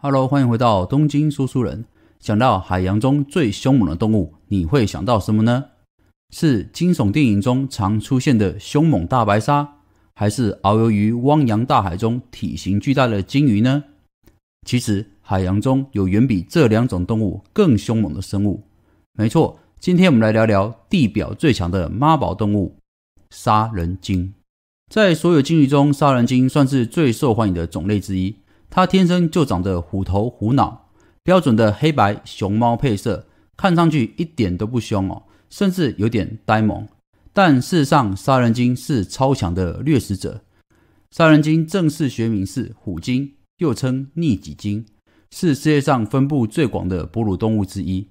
Hello，欢迎回到东京说书人。想到海洋中最凶猛的动物，你会想到什么呢？是惊悚电影中常出现的凶猛大白鲨，还是遨游于汪洋大海中体型巨大的鲸鱼呢？其实，海洋中有远比这两种动物更凶猛的生物。没错，今天我们来聊聊地表最强的妈宝动物——杀人鲸。在所有鲸鱼中，杀人鲸算是最受欢迎的种类之一。它天生就长着虎头虎脑，标准的黑白熊猫配色，看上去一点都不凶哦，甚至有点呆萌。但事实上，杀人鲸是超强的掠食者。杀人鲸正式学名是虎鲸，又称逆戟鲸，是世界上分布最广的哺乳动物之一。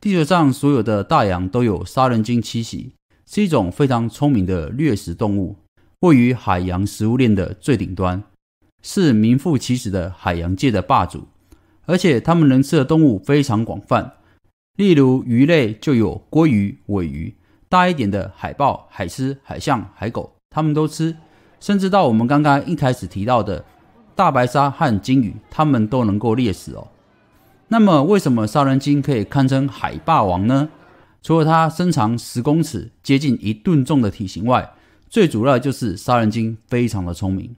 地球上所有的大洋都有杀人鲸栖息，是一种非常聪明的掠食动物，位于海洋食物链的最顶端。是名副其实的海洋界的霸主，而且它们能吃的动物非常广泛，例如鱼类就有鲑鱼、尾鱼，大一点的海豹、海狮、海象、海狗，它们都吃，甚至到我们刚刚一开始提到的大白鲨和鲸鱼，它们都能够猎食哦。那么，为什么杀人鲸可以堪称海霸王呢？除了它身长十公尺、接近一吨重的体型外，最主要就是杀人鲸非常的聪明。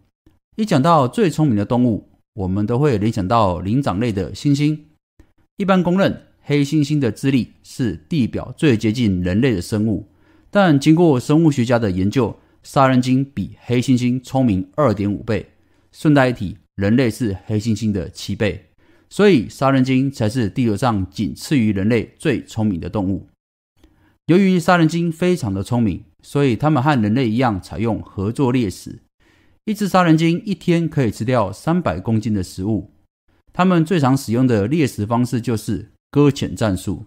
一讲到最聪明的动物，我们都会联想到灵长类的猩猩。一般公认，黑猩猩的智力是地表最接近人类的生物。但经过生物学家的研究，杀人鲸比黑猩猩聪明二点五倍。顺带一提，人类是黑猩猩的七倍，所以杀人鲸才是地球上仅次于人类最聪明的动物。由于杀人鲸非常的聪明，所以它们和人类一样采用合作猎食。一只杀人鲸一天可以吃掉三百公斤的食物。它们最常使用的猎食方式就是搁浅战术，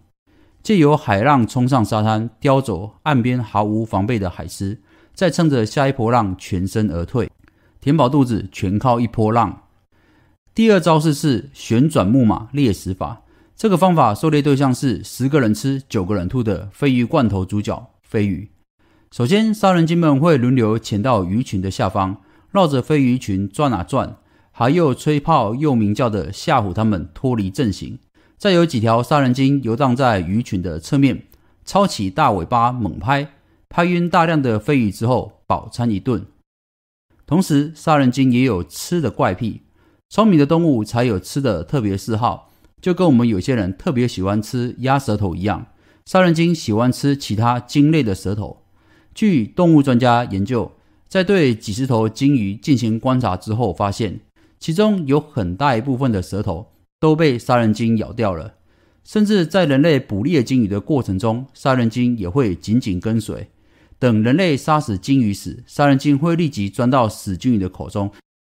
借由海浪冲上沙滩，叼走岸边毫无防备的海狮，再趁着下一波浪全身而退，填饱肚子全靠一波浪。第二招式是旋转木马猎食法，这个方法狩猎对象是十个人吃九个人吐的鲱鱼罐头主角鲱鱼。首先，杀人鲸们会轮流潜到鱼群的下方。绕着飞鱼群转啊转，还又吹炮又鸣叫的吓唬他们脱离阵型。再有几条杀人鲸游荡在鱼群的侧面，抄起大尾巴猛拍，拍晕大量的飞鱼之后饱餐一顿。同时，杀人鲸也有吃的怪癖，聪明的动物才有吃的特别嗜好，就跟我们有些人特别喜欢吃鸭舌头一样，杀人鲸喜欢吃其他鲸类的舌头。据动物专家研究。在对几十头鲸鱼进行观察之后，发现其中有很大一部分的舌头都被杀人鲸咬掉了。甚至在人类捕猎鲸鱼的过程中，杀人鲸也会紧紧跟随。等人类杀死鲸鱼时，杀人鲸会立即钻到死鲸鱼的口中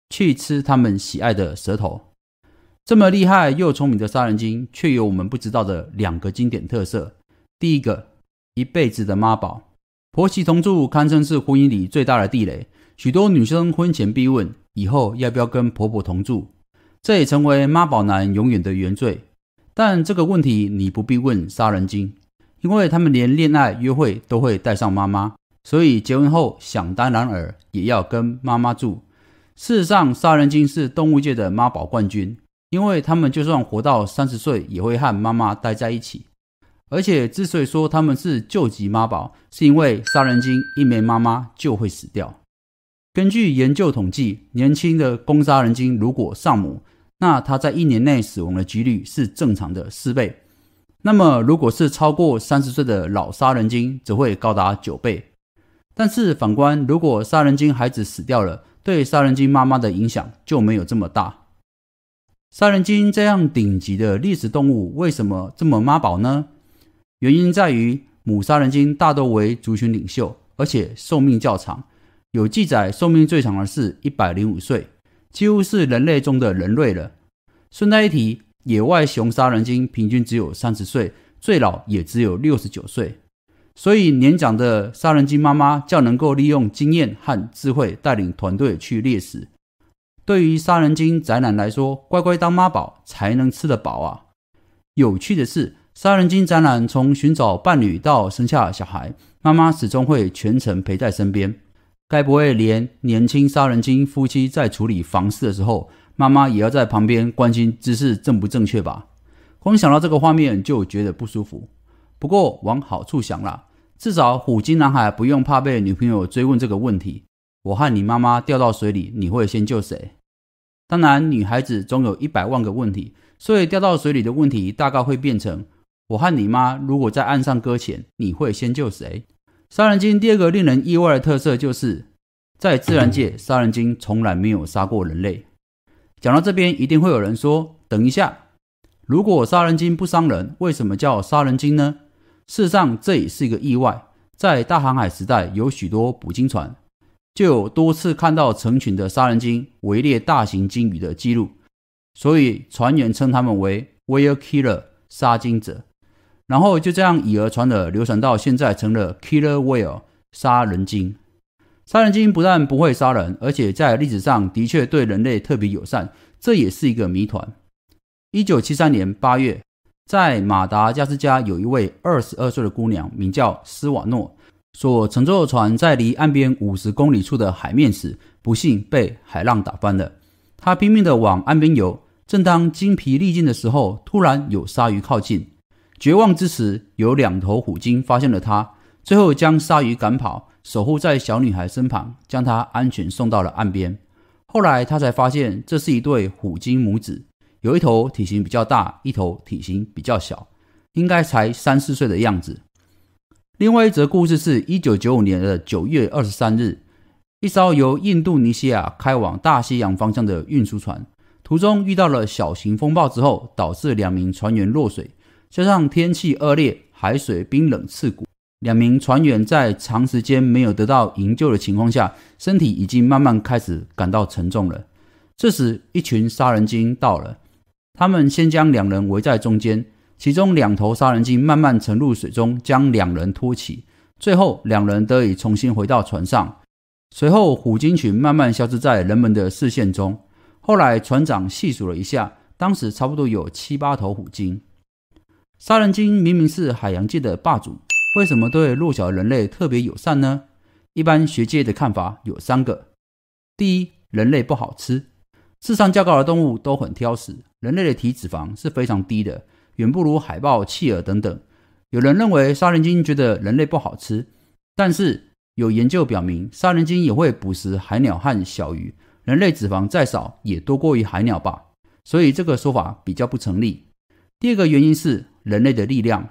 去吃它们喜爱的舌头。这么厉害又聪明的杀人鲸，却有我们不知道的两个经典特色：第一个，一辈子的妈宝。婆媳同住堪称是婚姻里最大的地雷，许多女生婚前必问以后要不要跟婆婆同住，这也成为妈宝男永远的原罪。但这个问题你不必问杀人鲸，因为他们连恋爱约会都会带上妈妈，所以结婚后想当然尔也要跟妈妈住。事实上，杀人鲸是动物界的妈宝冠军，因为他们就算活到三十岁，也会和妈妈待在一起。而且，之所以说他们是救急妈宝，是因为杀人鲸一没妈妈就会死掉。根据研究统计，年轻的公杀人鲸如果丧母，那它在一年内死亡的几率是正常的四倍。那么，如果是超过三十岁的老杀人鲸，则会高达九倍。但是反观，如果杀人鲸孩子死掉了，对杀人鲸妈妈的影响就没有这么大。杀人鲸这样顶级的历史动物，为什么这么妈宝呢？原因在于母杀人鲸大多为族群领袖，而且寿命较长。有记载，寿命最长的是一百零五岁，几乎是人类中的人类了。顺带一提，野外雄杀人鲸平均只有三十岁，最老也只有六十九岁。所以，年长的杀人鲸妈妈较能够利用经验和智慧带领团队去猎食。对于杀人鲸宅男来说，乖乖当妈宝才能吃得饱啊！有趣的是。杀人鲸展览从寻找伴侣到生下小孩，妈妈始终会全程陪在身边。该不会连年轻杀人鲸夫妻在处理房事的时候，妈妈也要在旁边关心姿势正不正确吧？光想到这个画面就觉得不舒服。不过往好处想啦，至少虎鲸男孩不用怕被女朋友追问这个问题：我和你妈妈掉到水里，你会先救谁？当然，女孩子总有一百万个问题，所以掉到水里的问题大概会变成：我和你妈如果在岸上搁浅，你会先救谁？杀人鲸第二个令人意外的特色就是，在自然界，杀人鲸从来没有杀过人类。讲到这边，一定会有人说：等一下，如果杀人鲸不伤人，为什么叫杀人鲸呢？事实上，这也是一个意外。在大航海时代，有许多捕鲸船。就有多次看到成群的杀人鲸围猎大型鲸鱼的记录，所以船员称他们为 whale killer 杀鲸者。然后就这样以讹传讹，流传到现在成了 killer whale 杀人鲸。杀人鲸不但不会杀人，而且在历史上的确对人类特别友善，这也是一个谜团。一九七三年八月，在马达加斯加有一位二十二岁的姑娘，名叫斯瓦诺。所乘坐的船在离岸边五十公里处的海面时，不幸被海浪打翻了。他拼命地往岸边游，正当精疲力尽的时候，突然有鲨鱼靠近。绝望之时，有两头虎鲸发现了他，最后将鲨鱼赶跑，守护在小女孩身旁，将她安全送到了岸边。后来他才发现，这是一对虎鲸母子，有一头体型比较大，一头体型比较小，应该才三四岁的样子。另外一则故事是，一九九五年的九月二十三日，一艘由印度尼西亚开往大西洋方向的运输船，途中遇到了小型风暴之后，导致两名船员落水，加上天气恶劣，海水冰冷刺骨，两名船员在长时间没有得到营救的情况下，身体已经慢慢开始感到沉重了。这时，一群杀人鲸到了，他们先将两人围在中间。其中两头杀人鲸慢慢沉入水中，将两人托起，最后两人得以重新回到船上。随后，虎鲸群慢慢消失在人们的视线中。后来，船长细数了一下，当时差不多有七八头虎鲸。杀人鲸明明是海洋界的霸主，为什么对弱小人类特别友善呢？一般学界的看法有三个：第一，人类不好吃，智商较高的动物都很挑食，人类的体脂肪是非常低的。远不如海豹、企鹅等等。有人认为杀人鲸觉得人类不好吃，但是有研究表明，杀人鲸也会捕食海鸟和小鱼，人类脂肪再少也多过于海鸟吧，所以这个说法比较不成立。第二个原因是人类的力量。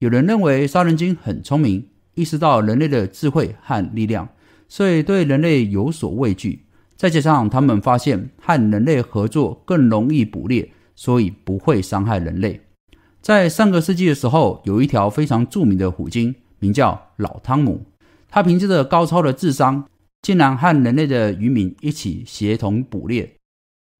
有人认为杀人鲸很聪明，意识到人类的智慧和力量，所以对人类有所畏惧。再加上他们发现和人类合作更容易捕猎，所以不会伤害人类。在上个世纪的时候，有一条非常著名的虎鲸，名叫老汤姆。他凭借着高超的智商，竟然和人类的渔民一起协同捕猎。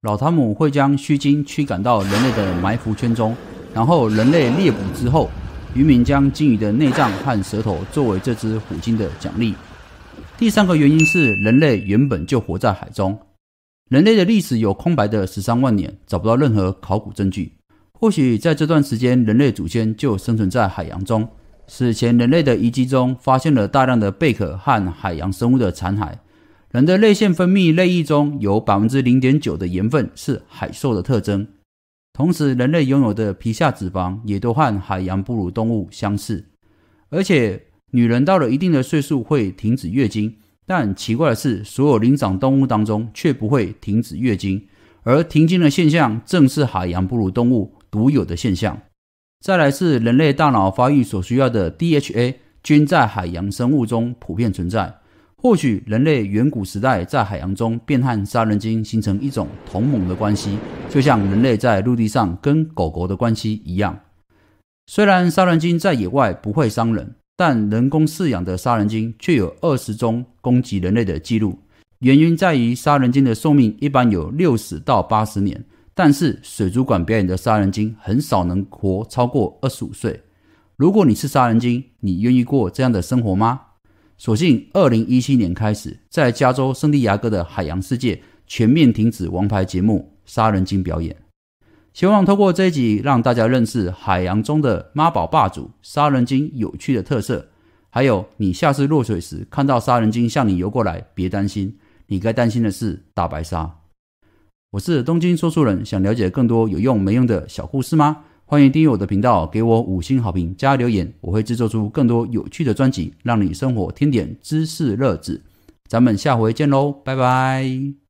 老汤姆会将须鲸驱赶到人类的埋伏圈中，然后人类猎捕之后，渔民将鲸鱼的内脏和舌头作为这只虎鲸的奖励。第三个原因是，人类原本就活在海中，人类的历史有空白的十三万年，找不到任何考古证据。或许在这段时间，人类祖先就生存在海洋中。史前人类的遗迹中发现了大量的贝壳和海洋生物的残骸。人的泪腺分泌泪液中有百分之零点九的盐分是海兽的特征。同时，人类拥有的皮下脂肪也都和海洋哺乳动物相似。而且，女人到了一定的岁数会停止月经，但奇怪的是，所有灵长动物当中却不会停止月经，而停经的现象正是海洋哺乳动物。独有的现象。再来是人类大脑发育所需要的 DHA，均在海洋生物中普遍存在。或许人类远古时代在海洋中便和杀人鲸形成一种同盟的关系，就像人类在陆地上跟狗狗的关系一样。虽然杀人鲸在野外不会伤人，但人工饲养的杀人鲸却有二十宗攻击人类的记录。原因在于杀人鲸的寿命一般有六十到八十年。但是水族馆表演的杀人鲸很少能活超过二十五岁。如果你是杀人鲸，你愿意过这样的生活吗？所幸，二零一七年开始，在加州圣地亚哥的海洋世界全面停止王牌节目杀人鲸表演。希望透过这一集，让大家认识海洋中的妈宝霸主杀人鲸有趣的特色。还有，你下次落水时看到杀人鲸向你游过来，别担心，你该担心的是大白鲨。我是东京说书人，想了解更多有用没用的小故事吗？欢迎订阅我的频道，给我五星好评加留言，我会制作出更多有趣的专辑，让你生活添点知识乐子。咱们下回见喽，拜拜。